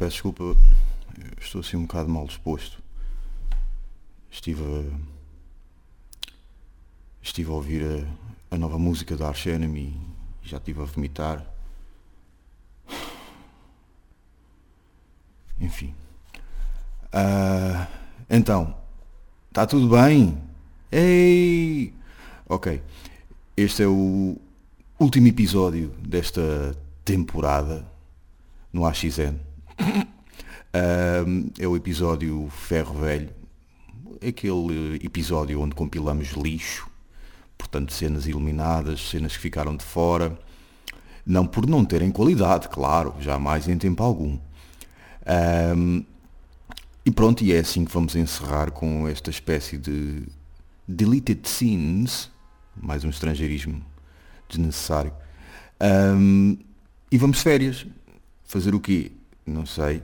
peço desculpa, estou assim um bocado mal disposto. Estive a, estive a ouvir a, a nova música da Arch Enemy e já estive a vomitar. Enfim. Ah, então, está tudo bem? Ei! Ok. Este é o último episódio desta temporada no AXN. É o episódio Ferro Velho. Aquele episódio onde compilamos lixo, portanto cenas eliminadas, cenas que ficaram de fora. Não por não terem qualidade, claro, jamais em tempo algum. Um, e pronto, e é assim que vamos encerrar com esta espécie de deleted scenes, mais um estrangeirismo desnecessário. Um, e vamos de férias. Fazer o quê? Não sei.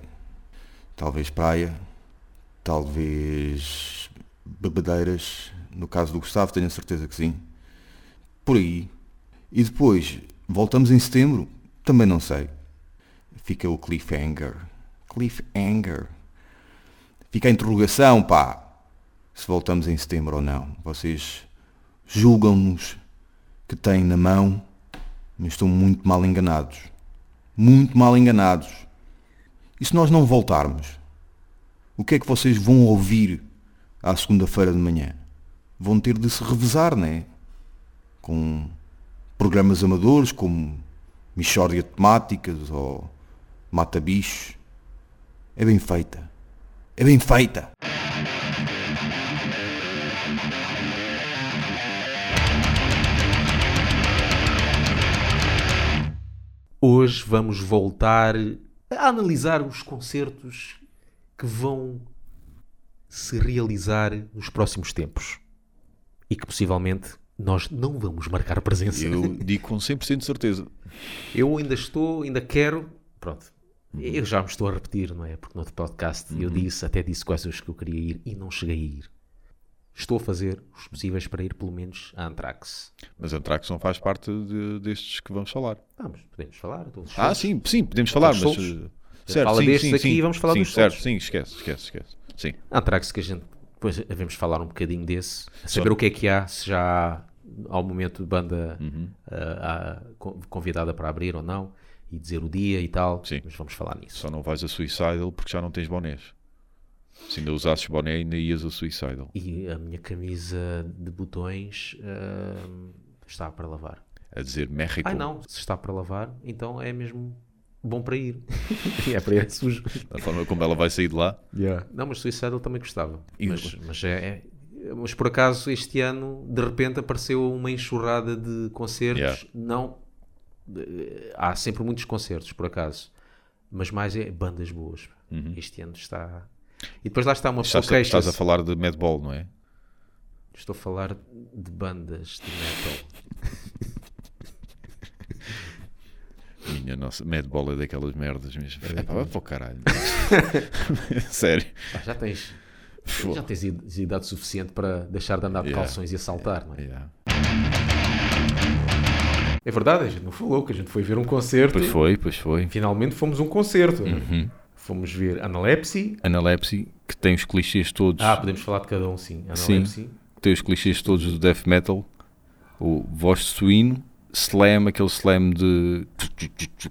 Talvez praia, talvez bebedeiras. No caso do Gustavo, tenho a certeza que sim. Por aí. E depois, voltamos em setembro? Também não sei. Fica o cliffhanger. Cliffhanger. Fica a interrogação, pá. Se voltamos em setembro ou não. Vocês julgam-nos que têm na mão, mas estão muito mal enganados. Muito mal enganados. E se nós não voltarmos? O que é que vocês vão ouvir à segunda-feira de manhã? Vão ter de se revezar, não é? Com programas amadores como Michórdia Temáticas ou Mata Bichos. É bem feita. É bem feita. Hoje vamos voltar a analisar os concertos que vão se realizar nos próximos tempos e que possivelmente nós não vamos marcar presença. Eu digo com 100% de certeza. Eu ainda estou, ainda quero, pronto. Eu já me estou a repetir, não é? Porque no outro podcast eu disse, até disse coisas que eu queria ir e não cheguei a ir. Estou a fazer os possíveis para ir pelo menos a Anthrax. Mas Anthrax não faz parte de- destes que vamos falar. Vamos, podemos falar. todos Ah, sim, sim, podemos falar, mas. solos. uh, Certo, fala sim, destes sim, aqui sim, e vamos falar sim, dos certo, solos. sim, esquece, esquece, esquece. Sim. Anthrax que a gente depois devemos falar um bocadinho desse, a saber o que é que há, se já há ao momento banda Uhum. ah, ah, con- convidada para abrir ou não, e dizer o dia e tal, Sim. mas vamos falar nisso. Só não vais a Suicidal porque já não tens bonés. Se ainda usasses boné, ainda ias a Suicidal. E a minha camisa de botões ah, está para lavar. A dizer México. Ai não, se está para lavar, então é mesmo bom para ir. E é para ir sujo. Da forma como ela vai sair de lá. Não, mas Suicidal também gostava. E- Mas, mas é, é- Mas por acaso este ano de repente apareceu uma enxurrada de concertos. Yeah. Não. de- Há sempre muitos concertos, por acaso. Mas mais é bandas boas. Este ano está. E depois lá está uma pessoa Uhum. Estás, a- queixa-se. falar de Madball, não é? Estou a falar de bandas de metal. Minha nossa, Madball é daquelas merdas mesmo. É pá, vai para o caralho. Sério. Ah, já tens. Já tens id- idade suficiente para deixar de andar de Yeah. calções e assaltar, não é? Yeah. É verdade, a gente não falou que a gente foi ver um concerto. Pois foi, pois foi. Finalmente fomos um concerto. Uhum. Fomos ver Analepsy. Analepsy, que tem os clichês todos. Ah, podemos falar de cada um, sim. Analepsy. tem os clichês todos do death metal, o voz de suíno, slam, aquele slam de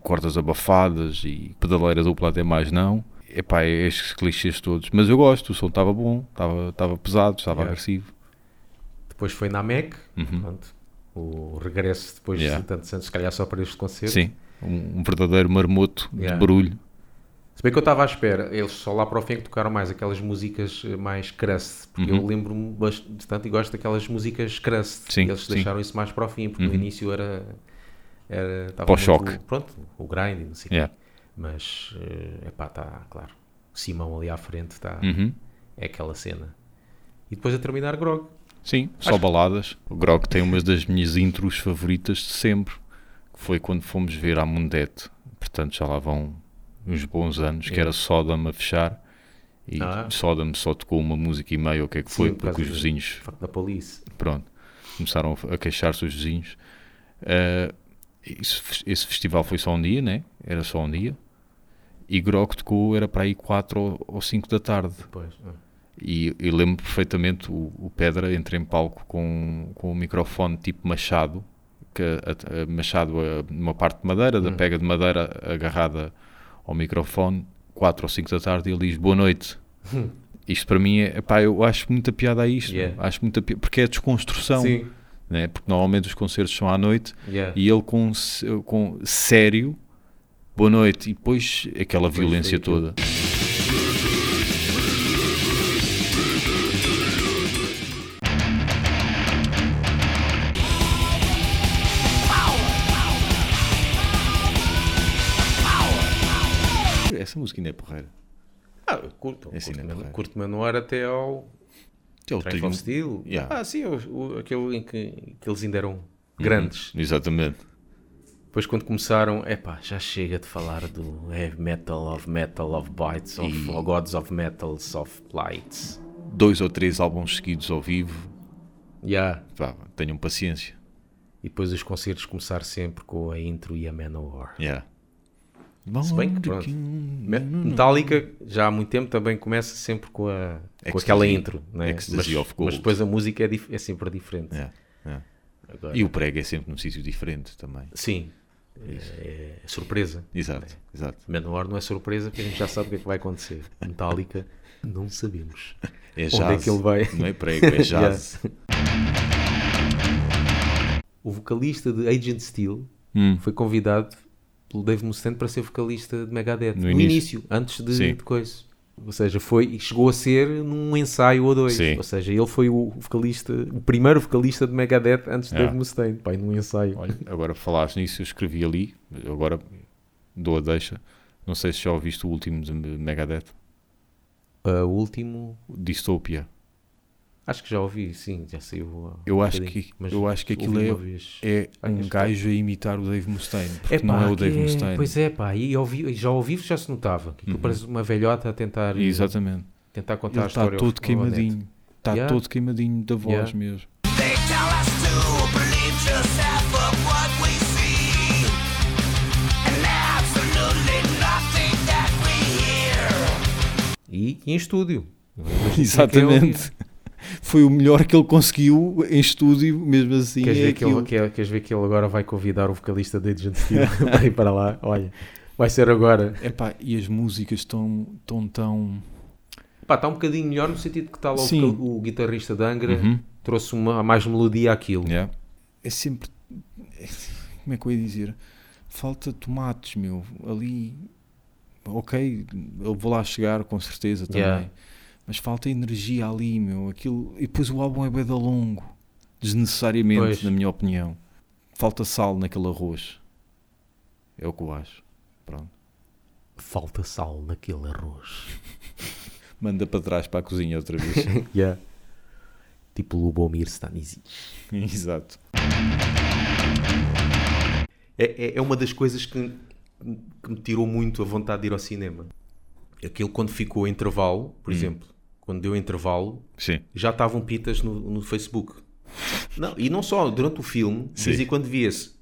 cordas abafadas e pedaleira dupla até mais não. Epá, é estes clichês todos. Mas eu gosto, o som estava bom, estava estava pesado, estava Yeah. agressivo. Depois foi na MEC. Uhum. Pronto. O regresso depois Yeah. de tantos anos, se calhar só para este concerto. Sim, um, um verdadeiro marmoto Yeah. de barulho. Se bem que eu estava à espera, eles só lá para o fim é que tocaram mais aquelas músicas eh, mais crust, porque Uhum. eu lembro-me bastante e gosto daquelas músicas crust. Sim, eles sim. deixaram isso mais para o fim, porque no Uhum. início era. era estava Pós-choque. muito- Pronto, o grind não sei o quê. Yeah. Mas, é pá, está, claro. O Simão ali à frente está. Uhum. É aquela cena. E depois a terminar Grog. Sim, só baladas. O Grog tem uma das minhas intros favoritas de sempre, que foi quando fomos ver a Mundete. Portanto, já lá vão uns bons anos, que Yeah. era Sodom a fechar. E Ah. Sodom só tocou uma música e meia, o que é que foi, por porque os vizinhos, da Police. pronto, começaram a queixar-se os vizinhos. Ah, isso- esse festival foi só um dia, né? Era só um dia. E Grok tocou, era para aí 4 ou 5 da tarde. Pois. ah. E eu lembro perfeitamente o, o Pedra entra em palco com, com um microfone tipo machado, que a, a- machado a- numa parte de madeira, da Hum. pega de madeira agarrada ao microfone, 4 ou 5 da tarde, e ele diz boa noite. Isto para mim é, epá, eu acho muita piada a isto, Yeah. acho muita pi- porque é desconstrução, Sim. né? porque normalmente os concertos são à noite Yeah. e ele com, com sério, boa noite, e depois aquela Depois violência toda. Ainda é porreira. Ah, eu curto. Curto, é porreiro. curto Manowar até ao um- of Steel. Yeah. Ah, sim, o, o- aquele em que, que eles ainda eram grandes. Exatamente. Depois quando começaram, epá, já chega de falar do heavy metal of metal of bites of E- gods of metals of lights. Dois ou três álbuns seguidos ao vivo. Yeah. Pá, tenham paciência. E depois os concertos começar sempre com a intro e a Manowar. Yeah. Se bem que, pronto, Me- Metallica já há muito tempo também começa sempre com, a, com Ecstasy- aquela intro, né? Mas, mas depois a música é, dif- é sempre diferente. Yeah, yeah. Agora- E o prego é sempre num sítio diferente também. Sim, é, é surpresa. Exato, exato. Manowar não é surpresa porque a gente já sabe o que é que vai acontecer. Metallica, não sabemos. É Onde jazz. é que ele vai? Não é prego, é jazz. O vocalista de Agent Steel Hum, foi convidado pelo Dave Mustaine para ser vocalista de Megadeth. No No, início. início. antes de, de coisa. Ou seja, foi e chegou a ser num ensaio ou dois. Sim. Ou seja, ele foi o vocalista, o primeiro vocalista de Megadeth antes de Ah. Dave Mustaine. Pai, num ensaio. olha, agora falaste nisso, eu escrevi ali, agora dou a deixa. Não sei se já ouviste o último de Megadeth, Ah, o último, Dystopia. Acho que já ouvi, sim, já saiu. Eu um acho que- mas eu acho que aquilo é-. É Ai, um gajo a imitar o Dave Mustaine, porque Epá, não é o Dave Mustaine. Pois é, pá, e ao já ao vivo já se notava. Que Uhum. parece uma velhota a tentar, Exatamente. tentar contar Ele a está história. ao- todo queimadinho. Está Yeah. todo queimadinho da voz Yeah. mesmo. E, e em estúdio. Exatamente. Foi o melhor que ele conseguiu em estúdio, mesmo assim. Queres, é ver que ele, queres ver que ele agora vai convidar o vocalista da Agent Steel para ir para lá? Olha, vai ser agora. Epá, e as músicas estão tão tão. Pá, está um bocadinho melhor no sentido que está lá o, o guitarrista da Angra, Uhum. trouxe uma, mais melodia àquilo. Yeah. É sempre. Como é que eu ia dizer? Falta tomates, meu. Ali. Ok, eu vou lá chegar com certeza também. Yeah. Mas falta energia ali, meu. Aquilo... E depois o álbum é bem da longo. Desnecessariamente, Pois. na minha opinião. Falta sal naquele arroz. É o que eu acho. Pronto. Falta sal naquele arroz. Manda para trás para a cozinha outra vez. Yeah. Tipo Lubomir Stanisic. Exato. É, é, é uma das coisas que, que me tirou muito a vontade de ir ao cinema. Aquilo quando ficou intervalo, por exemplo, quando deu intervalo, Sim. já estavam pitas no, no Facebook. Não, e não só, durante o filme, de Sim. vez em quando via-se,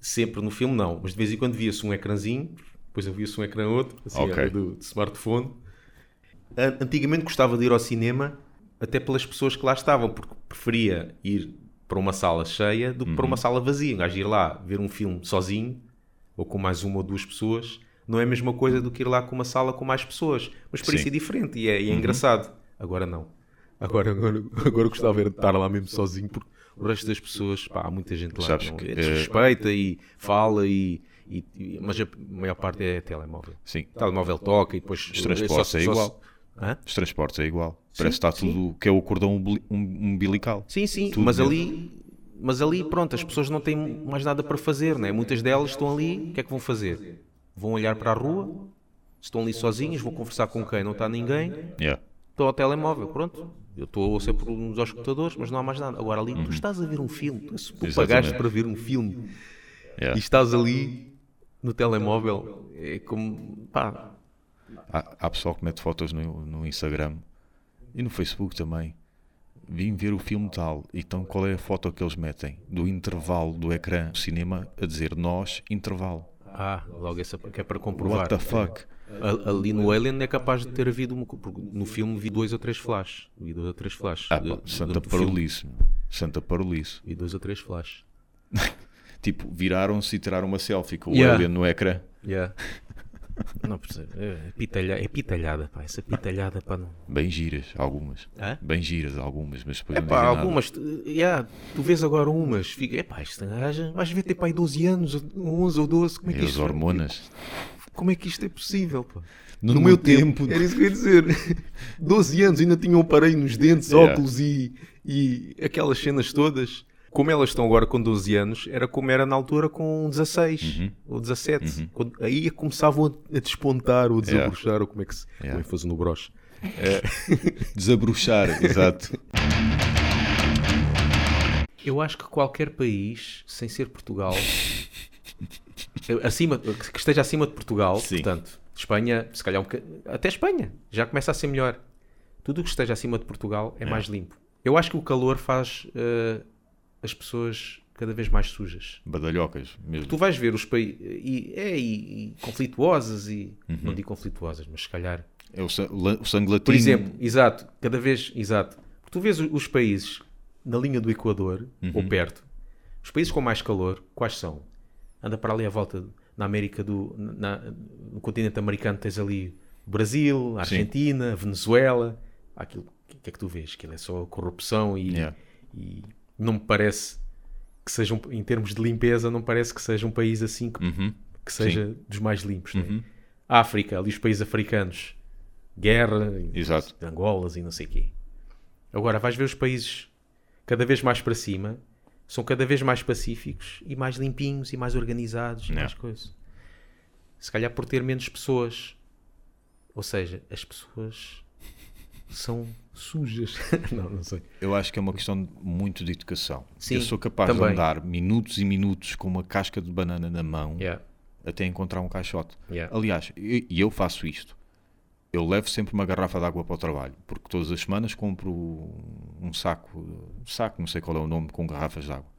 sempre no filme não, mas de vez em quando via-se um ecrãzinho, depois havia-se um ecrã outro, assim, Ok. era do, de smartphone. An- Antigamente gostava de ir ao cinema até pelas pessoas que lá estavam, porque preferia ir para uma sala cheia do que para Uhum. uma sala vazia. Um gajo ir lá ver um filme sozinho, ou com mais uma ou duas pessoas, não é a mesma coisa do que ir lá com uma sala com mais pessoas. Uma experiência Sim. Uhum. diferente e é, e é engraçado. Agora não. Agora, agora, agora gostava de estar lá mesmo sozinho, porque o resto das pessoas, pá, há muita gente lá Sabes que não- que, é eh, desrespeita e fala, e, e- e- mas a maior parte é telemóvel. Sim. O telemóvel toca e depois... Os transportes é igual. Hã? Os transportes é igual. Parece que está tudo. que é o cordão umbili- um- umbilical. Sim, sim, Tudo mas mesmo. ali, mas ali, pronto, as pessoas não têm mais nada para fazer, né? Muitas delas estão ali, o que é que vão fazer? Vão olhar para a rua, estão ali sozinhas, vão conversar com quem? Não está ninguém, Yeah. estão ao telemóvel, pronto. Eu estou sempre nos escutadores, mas não há mais nada. Agora ali, Uhum. tu estás a ver um filme, tu, tu pagaste para ver um filme Yeah. e estás ali no telemóvel, é como, pá, Há, há pessoal que mete fotos no, no Instagram e no Facebook também. Vim ver o filme tal. Então qual é a foto que eles metem? Do intervalo do ecrã do cinema a dizer nós, intervalo. Ah, logo essa que é para comprovar. What the fuck? Ali no Alien é capaz de ter havido, uma, porque no filme vi dois ou três flashes. Vi dois ou três flashes. Ah, pá, Santa. Parolice. Santa Parolice. Vi dois ou três flashes. Tipo, viraram-se e tiraram uma selfie com o Yeah. alien no ecrã. Yeah. Não percebo. É, pitalha, é pitalhada, pá. Essa pitalhada, pá. Não... Bem giras, algumas. Hã? Bem giras, algumas, mas depois É não pá, dizem nada. algumas. tu- yeah, tu vês agora umas. Fica, é pá, isto gaja, vais ver ter pai 12 anos, ou 11 ou 12. Como é E que as isto hormonas. Como é que isto é possível, pá? No, meu tempo. Era isso que eu ia dizer. 12 anos ainda tinham um aparelho nos dentes, Yeah. óculos e, e aquelas cenas todas. Como elas estão agora com 12 anos, era como era na altura com 16 Uhum. ou 17. Quando, aí começavam a, a despontar ou a Yeah. desabrochar, ou como é que se como Yeah. é que fosse no broche. Desabrochar, exato. Eu acho que qualquer país, sem ser Portugal, acima, que esteja acima de Portugal, Sim. portanto, Espanha, se calhar um até Espanha, já começa a ser melhor. Tudo o que esteja acima de Portugal é mais limpo. Eu acho que o calor faz eh, as pessoas cada vez mais sujas. Badalhocas, mesmo. Tu vais ver os países e, é, e, e conflituosas e Uhum. não digo conflituosas, mas se calhar É o, sa- o sangue latino. por exemplo, exato, cada vez, exato. Tu vês os países na linha do Equador, ou perto, os países com mais calor, quais são? Anda para ali à volta, na América do, na- no continente americano tens ali Brasil, Sim. Argentina, a Venezuela, aquilo, o que é que tu vês? Aquilo é só corrupção e, Yeah. e não me parece que seja, um- em termos de limpeza, não parece que seja um país assim que, Uhum. que seja dos mais limpos. é? África, ali os países africanos, guerra, Exato. Angolas e não sei o quê. Agora, vais ver os países cada vez mais para cima, são cada vez mais pacíficos e mais limpinhos e mais organizados e mais coisas. Se calhar por ter menos pessoas. Ou seja, as pessoas são sujas. não, não sei. Eu acho que é uma questão muito de educação. Sim, eu sou capaz também. de andar minutos e minutos com uma casca de banana na mão Yeah. até encontrar um caixote. Yeah. Aliás, e e eu faço isto. Eu levo sempre uma garrafa de água para o trabalho, porque todas as semanas compro um saco, saco, não sei qual é o nome, com garrafas de água.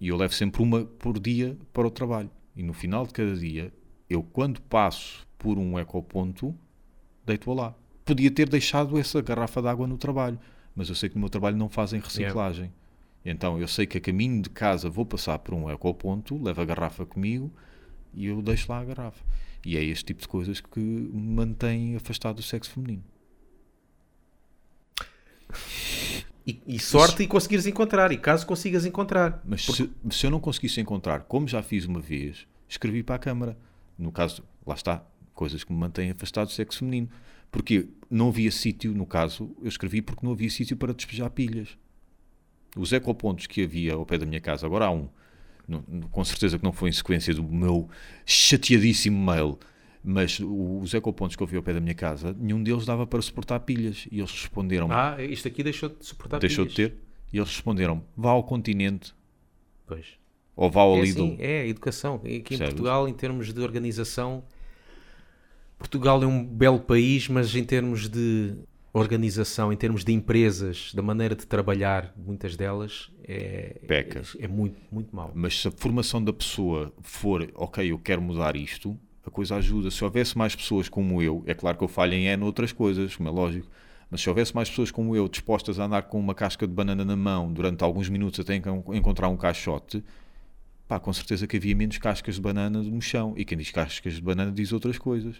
E eu levo sempre uma por dia para o trabalho. E no final de cada dia, eu quando passo por um ecoponto, deito-a lá. Podia ter deixado essa garrafa de água no trabalho, mas eu sei que no meu trabalho não fazem reciclagem. Então eu sei que a caminho de casa vou passar por um ecoponto, levo a garrafa comigo e eu deixo lá a garrafa. E é este tipo de coisas que me mantém afastado do sexo feminino. E, e sorte e conseguires encontrar. E caso consigas encontrar. Mas se, se eu não conseguisse encontrar, como já fiz uma vez, escrevi para a Câmara. No caso, lá está, coisas que me mantêm afastado do sexo feminino. Porque não havia sítio, no caso, eu escrevi porque não havia sítio para despejar pilhas. Os ecopontos que havia ao pé da minha casa, agora há um, com certeza que não foi em sequência do meu chateadíssimo mail, mas os ecopontos que eu vi ao pé da minha casa, nenhum deles dava para suportar pilhas. E eles responderam, Ah, isto aqui deixou de suportar deixou de pilhas. ter, e eles responderam, vá ao continente, Pois. ou vá ao É Lidl. assim, é a educação. Aqui em? Portugal, em termos de organização, Portugal é um belo país, mas em termos de organização, em termos de empresas, da maneira de trabalhar, muitas delas é, Peca. é, é muito, muito mal. Mas se a formação da pessoa for, ok, eu quero mudar isto, a coisa ajuda. Se houvesse mais pessoas como eu, é claro que eu falho em N outras coisas, como é lógico, mas se houvesse mais pessoas como eu dispostas a andar com uma casca de banana na mão durante alguns minutos até enco- encontrar um caixote, pá, com certeza que havia menos cascas de banana no chão. E quem diz cascas de banana diz outras coisas.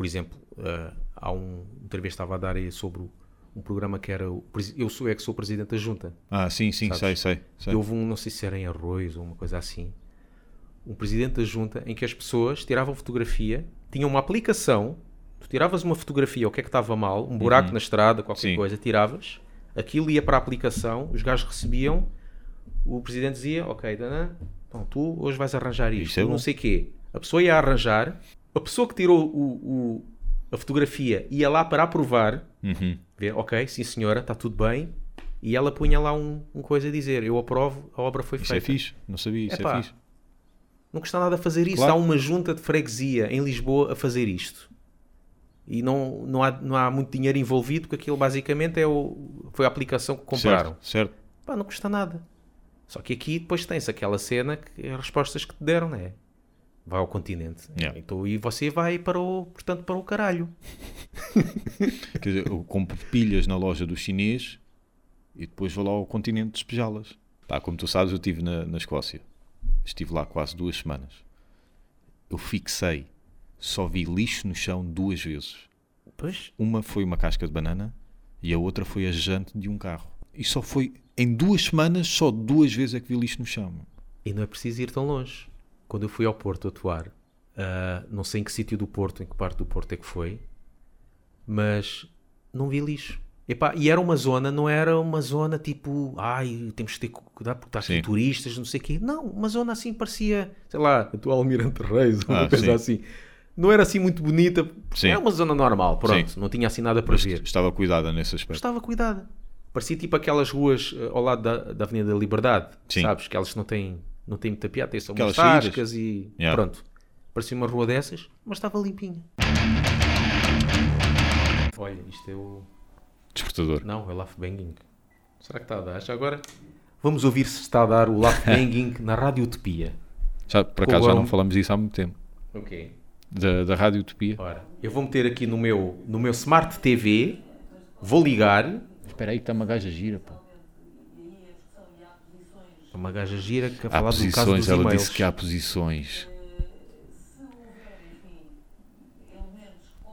Por exemplo, eh, há um. Outra vez estava a dar aí sobre o- um programa que era. O, eu sou é que sou presidente da junta. Ah, sim, sim, sei, Sabes? sei. sei. E houve um, não sei se era em arroz ou uma coisa assim, um presidente da junta em que as pessoas tiravam fotografia, tinham uma aplicação, tu tiravas uma fotografia, o que é que estava mal, um buraco na estrada, qualquer Sim. coisa, tiravas, aquilo ia para a aplicação, os gajos recebiam, o presidente dizia, ok, Dana, então tu hoje vais arranjar isto, Isto é não bom. sei quê. A pessoa ia arranjar, a pessoa que tirou o, o- a fotografia ia lá para aprovar, Uhum. ver, ok, sim senhora, está tudo bem. E ela punha lá um, um coisa a dizer, eu aprovo, a obra foi Isso é feita. fixe, não sabia, isso Epá, é fixe. Não custa nada fazer isso. Claro. Há uma junta de freguesia em Lisboa a fazer isto. E não, não, há, não há muito dinheiro envolvido, porque aquilo basicamente é o, foi a aplicação que compraram. Certo, certo. Pá, não custa nada. Só que aqui depois tem-se aquela cena que é as respostas que te deram, não é? Vai ao continente. Yeah. Então, e você vai para o, portanto, para o caralho. Quer dizer, eu compro pilhas na loja do chinês e depois vou lá ao continente despejá-las. Pá, como tu sabes, eu estive na, na Escócia. Estive lá quase duas semanas. Eu fixei, só vi lixo no chão duas vezes. Pois, Uma foi uma casca de banana e a outra foi a jante de um carro. E só foi, em duas semanas, só duas vezes é que vi lixo no chão. e não é preciso ir tão longe. Quando eu fui ao Porto atuar, ah, não sei em que sítio do Porto, em que parte do Porto é que foi, mas não vi lixo. Epá, e era uma zona, não era uma zona tipo, ai, temos que ter cuidado porque está aqui Sim. turistas, não sei o quê. Não, uma zona assim parecia, sei lá, a tua Almirante Reis, uma Ah, coisa sim. assim. Não era assim muito bonita, Sim. era uma zona normal, pronto, não tinha assim nada para Mas ver. estava cuidada nesse aspecto. Estava cuidada. Parecia tipo aquelas ruas eh, ao lado da, da Avenida da Liberdade, Sim. sabes? Que elas não têm, não têm muita piada, têm só umas tascas e Yeah. pronto. Parecia uma rua dessas, mas estava limpinha. Olha, isto é o. Despertador. Não, é o Laugh Banging. Será que está a dar? Já agora? Vamos ouvir se está a dar o Laugh Banging na Rádio Utopia. Já, por acaso já não falamos disso há muito tempo. Ok. Da, da Rádio Utopia. Ora, eu vou meter aqui no meu, no meu Smart TV, vou ligar. Espera aí que está uma gaja gira, pá. Uma gaja gira que a Há falar do caso posições, dos ela e-mails. disse que há posições.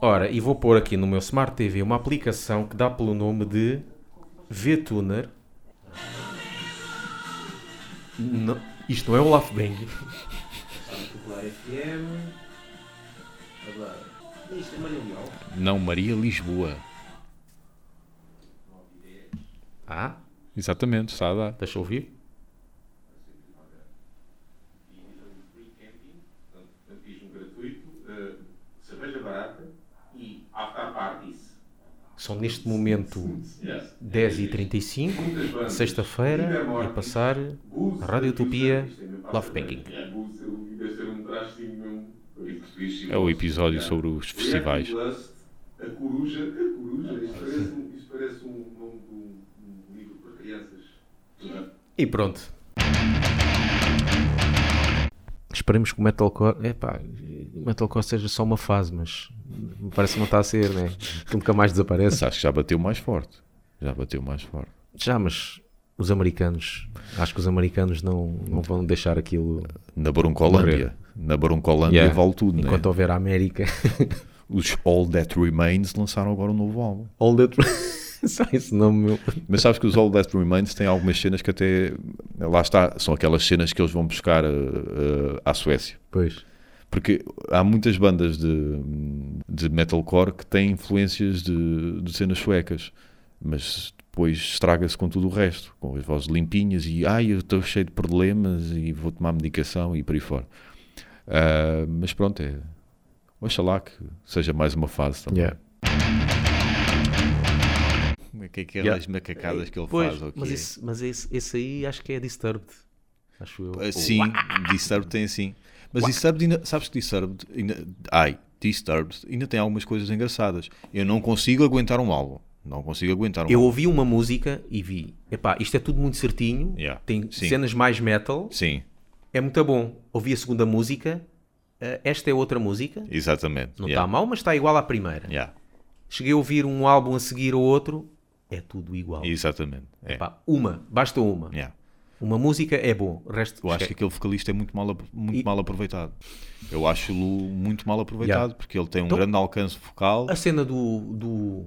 Ora, e vou pôr aqui no meu Smart TV uma aplicação que dá pelo nome de VTuner. Não, isto não é o Laugh Bang. Isto é Maria Leal. Não, Maria Lisboa. Ah, Exatamente, está a dar. deixa eu ouvir. Neste momento 10h35, sexta-feira, e passar a Rádio Utopia Love Banking. É o episódio sobre os festivais. A coruja, a coruja, isto parece, um- isto parece um nome de um, um livro para crianças. E pronto. Esperemos que o Metalcore. Epá, o Metalcore seja só uma fase, mas parece que não está a ser, né? Que nunca mais Mas desaparece. acho que já bateu mais forte. Já bateu mais forte. Já, mas os americanos. Acho que os americanos não, não vão deixar aquilo. Na Baruncolândia. Morrer. Na Baruncolândia Yeah. vale tudo, Enquanto né? houver a América. Os All That Remains lançaram agora um novo álbum. All that. Só esse nome meu. Mas sabes que os All That Remains têm algumas cenas que até. Lá está, são aquelas cenas que eles vão buscar uh, uh, à Suécia. Pois. Porque há muitas bandas de, de metalcore que têm influências de, de cenas suecas, mas depois estraga-se com tudo o resto, com as vozes limpinhas e ai, eu estou cheio de problemas e vou tomar medicação e por aí fora. Ah, mas pronto, é. Oxalá que seja mais uma fase também. Yeah. Que é que Yeah. macacadas que ele Pois, faz? ou mas, quê? esse, mas esse, esse aí acho que é Disturbed. Acho eu. Ah, Sim, Disturbed tem assim. Mas Disturbed ainda, sabes que Disturbed ainda, ai, Disturbed ainda tem algumas coisas engraçadas. Eu não consigo aguentar um álbum. Não consigo aguentar um Eu álbum. ouvi uma música e vi, epá, isto é tudo muito certinho, Yeah, tem sim. cenas mais metal, Sim, é muito bom. Ouvi a segunda música, eh, esta é outra música, exatamente. não está yeah. mal, mas está igual à primeira. Yeah, Cheguei a ouvir um álbum a seguir ao outro, é tudo igual. Exatamente. É. Epá, uma, basta uma. Yeah. Uma música é bom, o resto Eu acho que aquele vocalista é muito mal, muito E- mal aproveitado. Eu acho-o muito mal aproveitado Yeah. porque ele tem um Então- grande alcance vocal. a cena do, do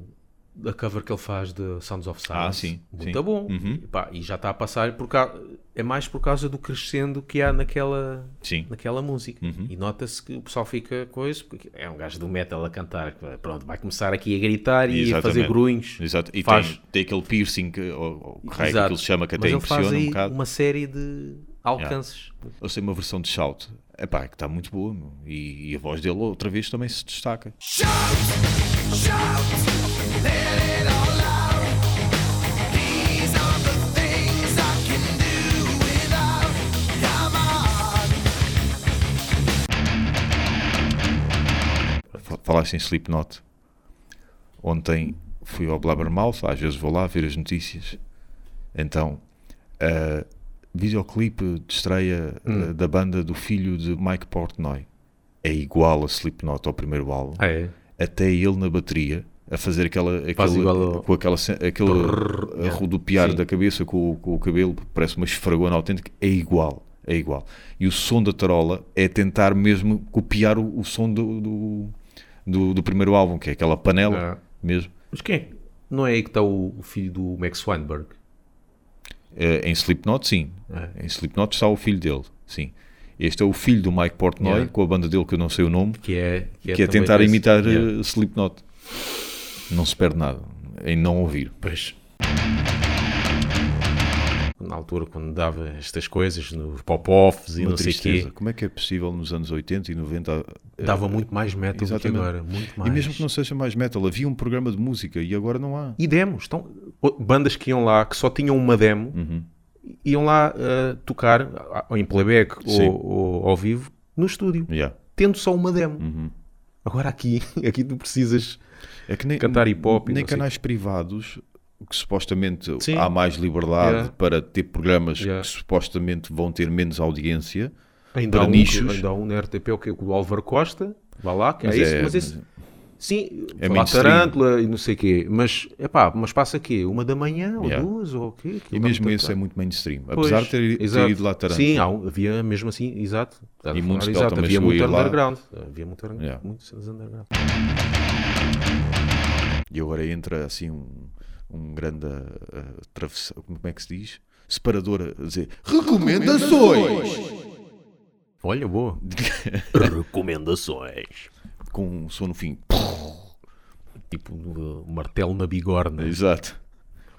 da cover que ele faz de Sounds of Silence, Ah, sim, muito sim. bom. Uhum. Epá, e já está a passar por ca- é mais por causa do crescendo que há naquela Sim. naquela música. Uhum. E nota-se que o pessoal fica com isso, porque é um gajo do metal a cantar, pronto, vai começar aqui a gritar e a fazer grunhos. Exato. E Faz- tem, tem aquele piercing, que, ou, ou raio que ele chama, que Mas até faz impressiona um aí bocado. uma série de alcances. Eu sei uma versão de Shout. Epá, que está muito boa. E, e a voz dele outra vez também se destaca. Shout, shout, let it all out. These are the things I can do without. Come on. Fa- Falaste em Slipknot. Ontem fui ao Blabbermouth, às vezes vou lá ver as notícias. Então, uh, videoclipe de estreia uh, da banda do filho de Mike Portnoy. é igual a Slipknot ao primeiro álbum. Ah, é? Até ele na bateria a fazer aquela, Faz aquele, ao- com aquela aquele rodopiar Sim. da cabeça com, o- com o cabelo, parece uma esfragona autêntica, é igual, é igual. E o som da tarola é tentar mesmo copiar o, o som do, do, do- do primeiro álbum, que é aquela panela Ah. mesmo. Mas quem é? Não é aí que está o, o filho do Max Weinberg? Eh, em Slipknot, sim. É. Em Slipknot está o filho dele, sim. Este é o filho do Mike Portnoy, Yeah. com a banda dele que eu não sei o nome, Que é, que é também tentar desse- imitar eh, Yeah. Slipknot. Não se perde nada em não ouvir. Pois. Na altura, quando dava estas coisas, nos pop-offs e Uma não sei o tristeza. quê, Como é que é possível nos anos 80 e 90 eh, dava muito mais metal do que agora. Muito mais. E mesmo que não seja mais metal, havia um programa de música e agora não há. E demos. Então, bandas que iam lá, que só tinham uma demo, Uhum. Iam lá uh, tocar ah, ou em playback ou, ou ao vivo no estúdio, Yeah. tendo só uma demo. Uhum. Agora aqui, aqui tu precisas. É que nem, Cantar hip hop nem canais privados que supostamente Sim. há mais liberdade Yeah. para ter programas Yeah. que supostamente vão ter menos audiência. Ainda Para há um, nichos. Ainda há um na RTP, o que é o Álvaro Costa. Vá lá, que Mas é isso. é- Mas esse, sim, é. Tarântula e não sei o quê. Mas, epá, mas passa aqui uma da manhã ou Yeah. duas ou o quê? E mesmo esse é muito mainstream. Apesar de ter, ter ido lá Taranto. Sim, um- havia mesmo assim, exato. E muitos exato. Havia muito ir lá. underground. Havia muito, Yeah. muitos underground. E agora entra assim um, um grande uh, travessa- como é que se diz? Separador a dizer recomendações Olha, boa. Recomendações. com um som no fim. Tipo um martelo na bigorna. Exato.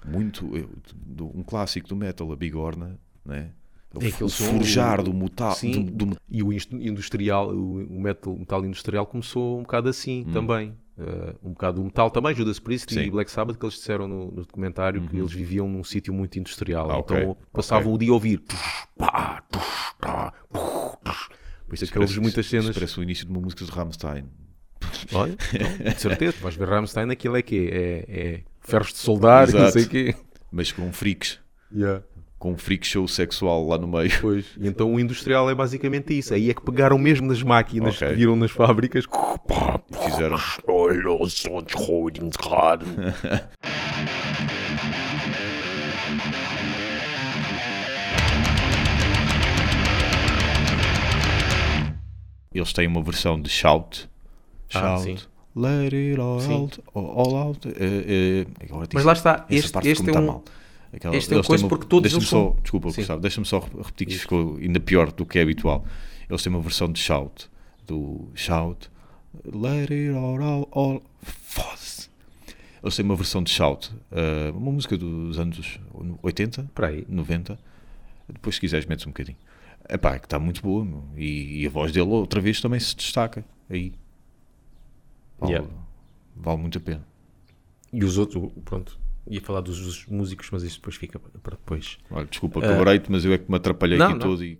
Muito eu, do- um clássico do metal, a bigorna, né? O, É o som, forjar do metal, Sim. do, do- E o industrial, o metal, metal industrial começou um bocado assim também. Uh, um bocado o metal também, Judas Priest Sim. e Black Sabbath, que eles disseram no, no documentário que eles viviam num sítio muito industrial. Ah. Então passavam o dia a ouvir. Por isso é que ouves muitas cenas. Parece o início de uma música de Rammstein. Olha, então, de certeza. Vais ver Rammstein, aquilo é que é, é ferros de soldar, e não sei o quê. Mas com freaks, com um freak show sexual lá no meio. Pois. E então o industrial é basicamente isso. Aí é que pegaram mesmo nas máquinas Ok. que viram nas fábricas. E fizeram. Olha o som de Rodinsrad. Eles têm uma versão de Shout. Ah, Shout. sim. Let it all Sim. out. All out. eh, agora Mas lá está, este- este é um- mal. Aquela- este é um têm coisa uma- porque todos eles só, são- Desculpa, Sim. Gustavo, deixa-me só repetir que ficou ainda pior do que é habitual. Eles têm uma versão de Shout. Do Shout. Let it all out. All... Foda-se. Eles têm uma versão de Shout. eh, uma música dos anos 80, Para aí. 90. Depois, se quiseres, metes um bocadinho. Epá, é que está muito boa. meu. E, e a voz dele, outra vez, também se destaca. Aí. Vale, Yeah. vale muito a pena. E os outros, pronto. Ia falar dos, dos músicos, mas isso depois fica para depois. Olha, desculpa, Ah. cabarei-te, mas eu é que me atrapalhei Não, aqui não. todo e...